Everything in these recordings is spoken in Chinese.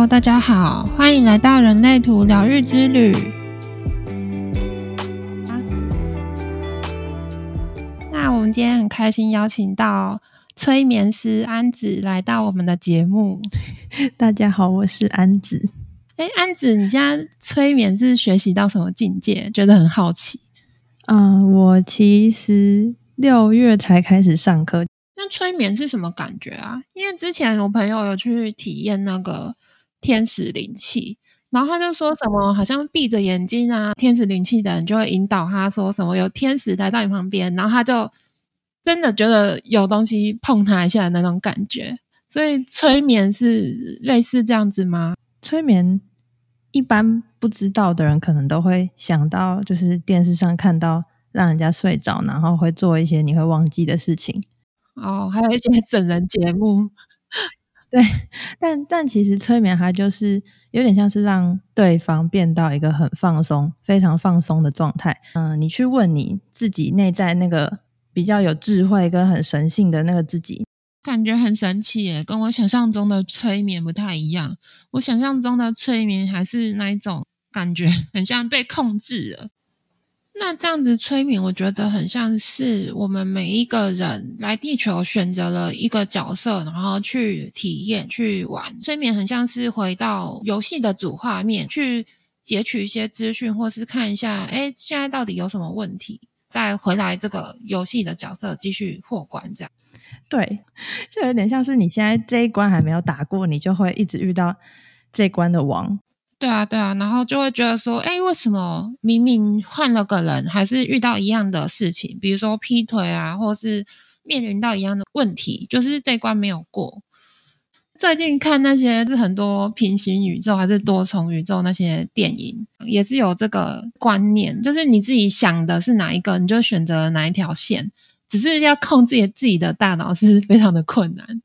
Hello，大家好，欢迎来到人类图疗愈之旅。那我们今天很开心邀请到催眠师安子来到我们的节目。大家好，我是安子。哎，安子，你现在催眠是学习到什么境界？觉得很好奇。嗯，我其实六月才开始上课。那催眠是什么感觉啊？因为之前我朋友有去体验那个天使灵气，然后他就说什么，好像闭着眼睛啊，天使灵气的人就会引导他说什么有天使来到你旁边，然后他就真的觉得有东西碰他一下的那种感觉。所以催眠是类似这样子吗？催眠。一般不知道的人可能都会想到，就是电视上看到让人家睡着，然后会做一些你会忘记的事情。哦，还有一些 整人节目。对，但但其实催眠它就是有点像是让对方变到一个很放松、非常放松的状态。嗯，你去问你自己内在那个比较有智慧跟很神性的那个自己。感觉很神奇耶，跟我想象中的催眠不太一样。我想象中的催眠还是那一种感觉，很像被控制了。那这样子催眠，我觉得很像是我们每一个人来地球选择了一个角色，然后去体验、去玩。催眠很像是回到游戏的主画面，去截取一些资讯，或是看一下，哎，现在到底有什么问题，再回来这个游戏的角色继续破关，这样。对，就有点像是你现在这一关还没有打过，你就会一直遇到这一关的王。对啊，对啊，然后就会觉得说，哎，为什么明明换了个人，还是遇到一样的事情？比如说劈腿啊，或是面临到一样的问题，就是这关没有过。最近看那些是很多平行宇宙还是多重宇宙那些电影，也是有这个观念，就是你自己想的是哪一个，你就选择哪一条线。只是要控制自己的大脑是非常的困难。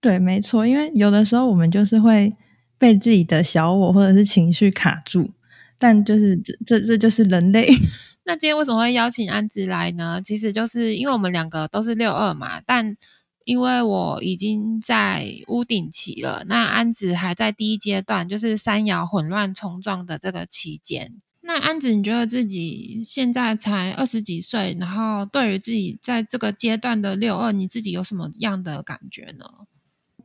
对，没错，因为有的时候我们就是会被自己的小我或者是情绪卡住，但就是这这这就是人类。那今天为什么会邀请安子来呢？其实就是因为我们两个都是六二嘛，但因为我已经在屋顶期了，那安子还在第一阶段，就是三爻混乱冲撞的这个期间。那安子，你觉得自己现在才二十几岁，然后对于自己在这个阶段的六二，你自己有什么样的感觉呢？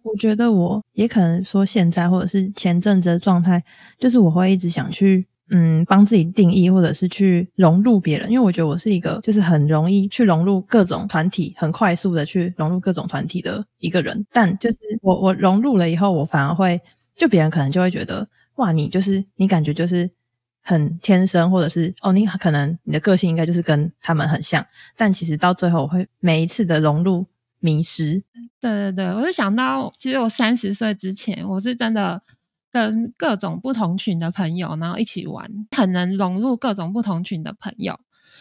我觉得我也可能说现在或者是前阵子的状态，就是我会一直想去嗯帮自己定义，或者是去融入别人，因为我觉得我是一个就是很容易去融入各种团体，很快速的去融入各种团体的一个人。但就是我我融入了以后，我反而会就别人可能就会觉得哇，你就是你感觉就是。很天生，或者是哦，你可能你的个性应该就是跟他们很像，但其实到最后我会每一次的融入迷失。对对对，我就想到，其实我三十岁之前，我是真的跟各种不同群的朋友，然后一起玩，很能融入各种不同群的朋友，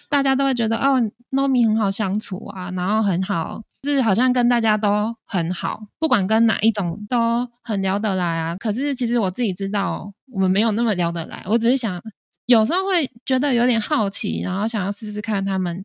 大家都会觉得哦，Nomi 很好相处啊，然后很好，是好像跟大家都很好，不管跟哪一种都很聊得来啊。可是其实我自己知道。我们没有那么聊得来，我只是想有时候会觉得有点好奇，然后想要试试看他们，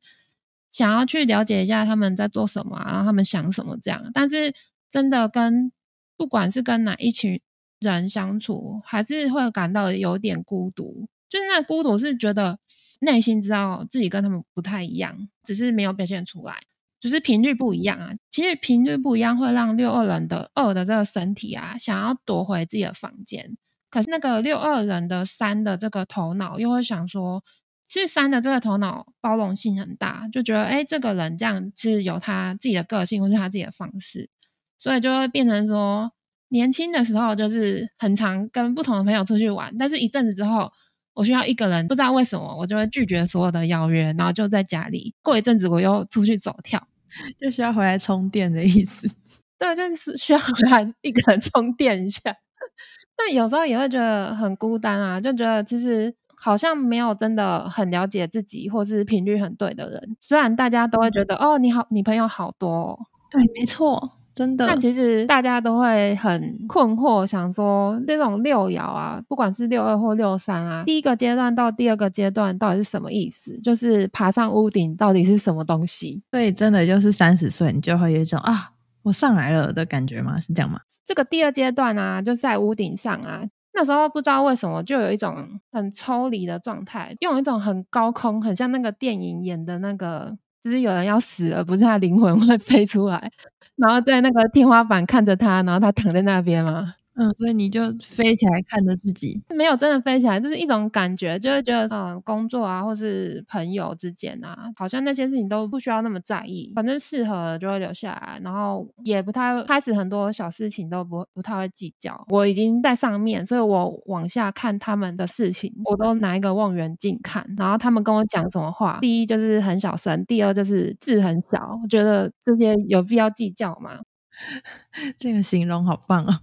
想要去了解一下他们在做什么，然后他们想什么这样。但是真的跟不管是跟哪一群人相处，还是会感到有点孤独。就是那孤独是觉得内心知道自己跟他们不太一样，只是没有表现出来，就是频率不一样啊。其实频率不一样会让六二人的二的这个身体啊，想要夺回自己的房间。可是那个六二人的三的这个头脑又会想说，其实三的这个头脑包容性很大，就觉得哎，这个人这样是有他自己的个性或是他自己的方式，所以就会变成说，年轻的时候就是很常跟不同的朋友出去玩，但是一阵子之后，我需要一个人，不知道为什么，我就会拒绝所有的邀约，然后就在家里过一阵子，我又出去走跳，就需要回来充电的意思。对，就是需要回来一个人充电一下。但有时候也会觉得很孤单啊，就觉得其实好像没有真的很了解自己，或是频率很对的人。虽然大家都会觉得哦，你好，你朋友好多，对，没错，真的。但其实大家都会很困惑，想说这种六爻啊，不管是六二或六三啊，第一个阶段到第二个阶段到底是什么意思？就是爬上屋顶到底是什么东西？所以真的就是三十岁，你就会有一种啊。我上来了的感觉吗？是这样吗？这个第二阶段啊，就在屋顶上啊。那时候不知道为什么，就有一种很抽离的状态，用一种很高空，很像那个电影演的那个，就是有人要死了，不是他灵魂会飞出来，然后在那个天花板看着他，然后他躺在那边吗？嗯，所以你就飞起来看着自己，没有真的飞起来，就是一种感觉，就会觉得，嗯，工作啊，或是朋友之间啊，好像那些事情都不需要那么在意，反正适合就会留下来，然后也不太开始很多小事情都不不太会计较。我已经在上面，所以我往下看他们的事情，我都拿一个望远镜看，然后他们跟我讲什么话，第一就是很小声，第二就是字很小，我觉得这些有必要计较吗？这个形容好棒哦。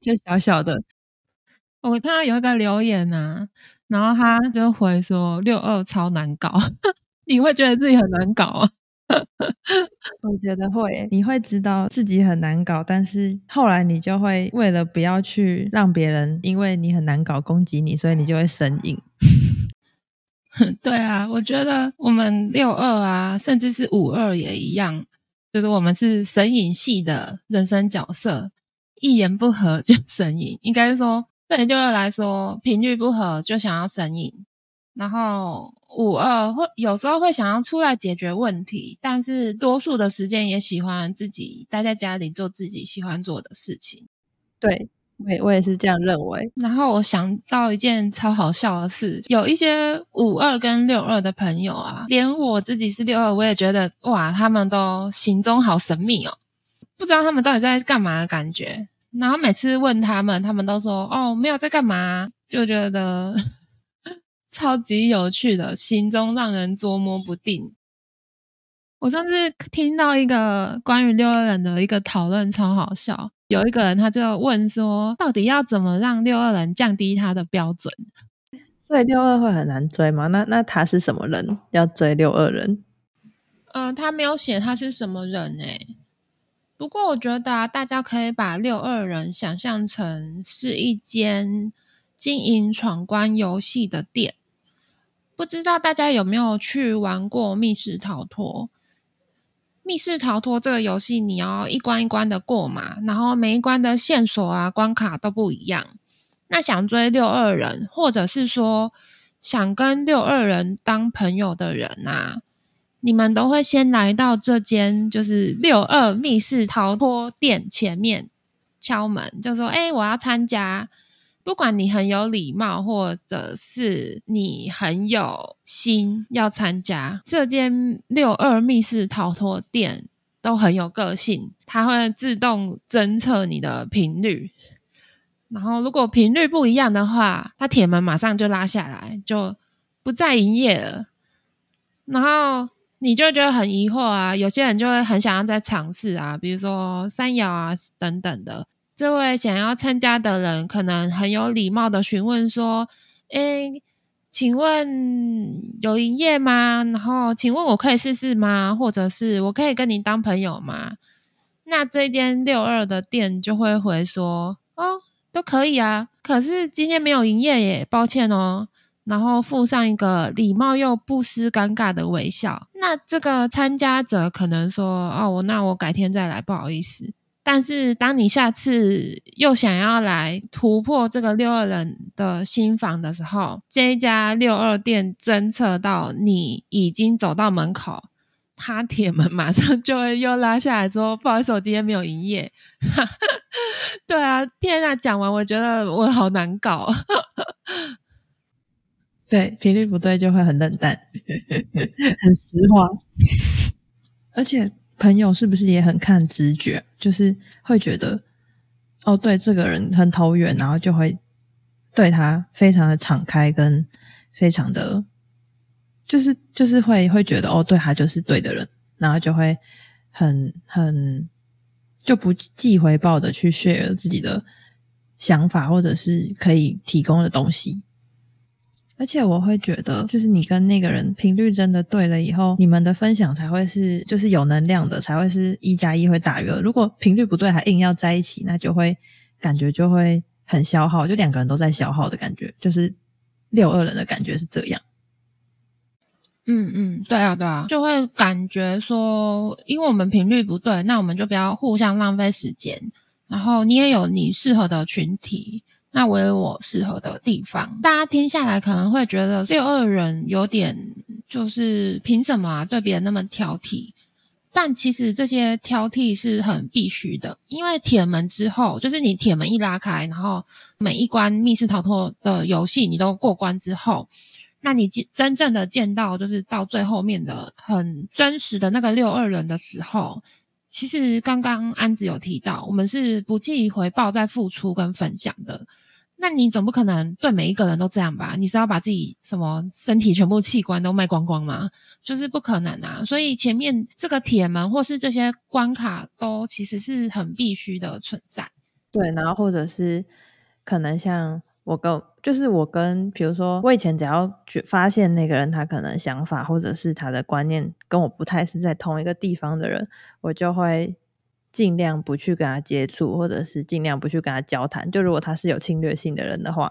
就小小的，我看到有一个留言呐，然后他就回说六二超难搞，你会觉得自己很难搞啊？我觉得会，你会知道自己很难搞，但是后来你就会为了不要去让别人因为你很难搞攻击你，所以你就会神隐。对啊，我觉得我们六二啊，甚至是五二也一样，就是我们是神隐系的人生角色。一言不合就神隐，应该是说对六二来说频率不合就想要神隐，然后五二会有时候会想要出来解决问题，但是多数的时间也喜欢自己待在家里做自己喜欢做的事情。对，我也我也是这样认为。然后我想到一件超好笑的事，有一些五二跟六二的朋友啊，连我自己是六二，我也觉得哇，他们都行踪好神秘哦。不知道他们到底在干嘛的感觉，然后每次问他们，他们都说：“哦，没有在干嘛。”就觉得 超级有趣的，心中让人捉摸不定。我上次听到一个关于六二人的一个讨论，超好笑。有一个人他就问说：“到底要怎么让六二人降低他的标准？”所以六二会很难追吗？那那他是什么人？要追六二人？呃，他没有写他是什么人诶。不过，我觉得，大家可以把六二人想象成是一间经营闯关游戏的店。不知道大家有没有去玩过密室逃脱？密室逃脱这个游戏，你要一关一关的过嘛，然后每一关的线索啊、关卡都不一样。那想追六二人，或者是说想跟六二人当朋友的人啊。你们都会先来到这间就是六二密室逃脱店前面敲门，就说：“哎，我要参加。”不管你很有礼貌，或者是你很有心要参加，这间六二密室逃脱店都很有个性，它会自动侦测你的频率，然后如果频率不一样的话，它铁门马上就拉下来，就不再营业了，然后。你就觉得很疑惑啊，有些人就会很想要再尝试啊，比如说三爻啊等等的。这位想要参加的人可能很有礼貌的询问说：“诶，请问有营业吗？然后请问我可以试试吗？或者是我可以跟你当朋友吗？”那这间六二的店就会回说：“哦，都可以啊，可是今天没有营业耶，抱歉哦。”然后附上一个礼貌又不失尴尬的微笑。那这个参加者可能说：“哦，我那我改天再来，不好意思。”但是当你下次又想要来突破这个六二人的新房的时候，这一家六二店侦测到你已经走到门口，他铁门马上就会又拉下来说：“不好意思，我今天没有营业。”对啊，天啊！讲完我觉得我好难搞。对，频率不对就会很冷淡，很实话。而且朋友是不是也很看直觉？就是会觉得，哦，对，这个人很投缘，然后就会对他非常的敞开，跟非常的，就是就是会会觉得，哦，对他就是对的人，然后就会很很就不计回报的去 share 自己的想法，或者是可以提供的东西。而且我会觉得，就是你跟那个人频率真的对了以后，你们的分享才会是就是有能量的，才会是一加一会大于二。如果频率不对，还硬要在一起，那就会感觉就会很消耗，就两个人都在消耗的感觉，就是六二人的感觉是这样。嗯嗯，对啊对啊，就会感觉说，因为我们频率不对，那我们就不要互相浪费时间。然后你也有你适合的群体，那我有我适合的地方。大家听下来可能会觉得六二人有点就是凭什么对别人那么挑剔？但其实这些挑剔是很必须的，因为铁门之后，就是你铁门一拉开，然后每一关密室逃脱的游戏你都过关之后，那你真正的见到就是到最后面的很真实的那个六二人的时候，其实刚刚安子有提到，我们是不计回报在付出跟分享的。那你总不可能对每一个人都这样吧？你是要把自己什么身体全部器官都卖光光吗？就是不可能啊！所以前面这个铁门或是这些关卡都其实是很必须的存在。对，然后或者是可能像我跟，就是我跟，比如说我以前只要去发现那个人他可能想法或者是他的观念跟我不太是在同一个地方的人，我就会。尽量不去跟他接触，或者是尽量不去跟他交谈。就如果他是有侵略性的人的话，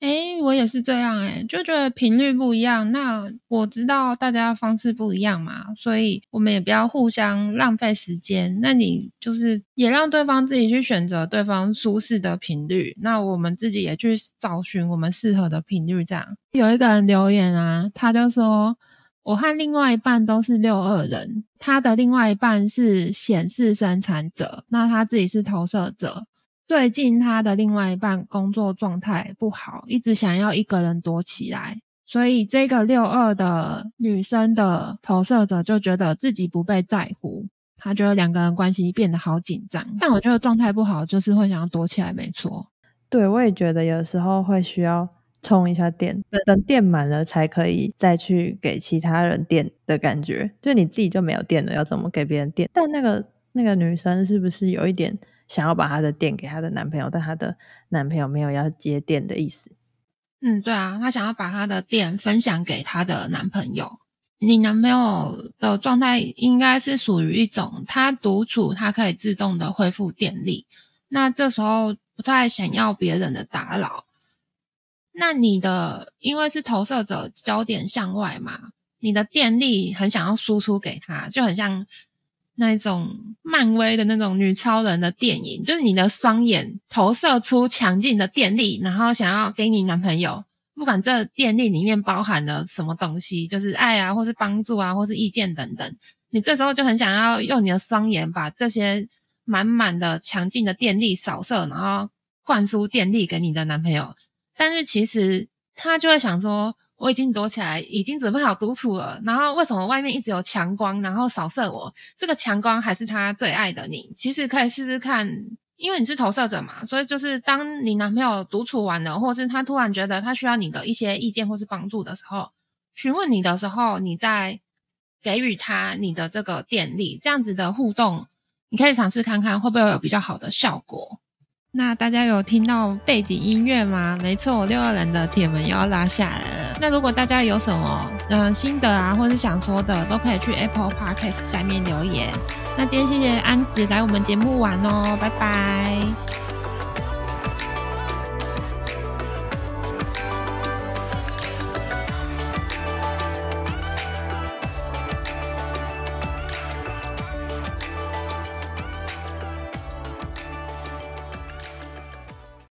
哎，我也是这样哎，就觉得频率不一样。那我知道大家方式不一样嘛，所以我们也不要互相浪费时间。那你就是也让对方自己去选择对方舒适的频率，那我们自己也去找寻我们适合的频率。这样有一个人留言啊，他就说。我和另外一半都是六二人，他的另外一半是显示生产者，那他自己是投射者。最近他的另外一半工作状态不好，一直想要一个人躲起来，所以这个六二的女生的投射者就觉得自己不被在乎，他觉得两个人关系变得好紧张。但我觉得状态不好就是会想要躲起来，没错。对，我也觉得有时候会需要。充一下电，等电满了才可以再去给其他人电的感觉。就你自己就没有电了，要怎么给别人电？但那个那个女生是不是有一点想要把她的电给她的男朋友，但她的男朋友没有要接电的意思？嗯，对啊，她想要把她的电分享给她的男朋友。你男朋友的状态应该是属于一种他独处，他可以自动的恢复电力。那这时候不太想要别人的打扰。那你的因为是投射者，焦点向外嘛，你的电力很想要输出给他，就很像那种漫威的那种女超人的电影，就是你的双眼投射出强劲的电力，然后想要给你男朋友，不管这电力里面包含了什么东西，就是爱啊，或是帮助啊，或是意见等等，你这时候就很想要用你的双眼把这些满满的强劲的电力扫射，然后灌输电力给你的男朋友。但是其实他就会想说，我已经躲起来，已经准备好独处了。然后为什么外面一直有强光，然后扫射我？这个强光还是他最爱的你。其实可以试试看，因为你是投射者嘛，所以就是当你男朋友独处完了，或是他突然觉得他需要你的一些意见或是帮助的时候，询问你的时候，你再给予他你的这个电力，这样子的互动，你可以尝试看看会不会有比较好的效果。那大家有听到背景音乐吗？没错，六二人的铁门又要拉下来了。那如果大家有什么嗯心得啊，或是想说的，都可以去 Apple Podcast 下面留言。那今天谢谢安子来我们节目玩哦，拜拜。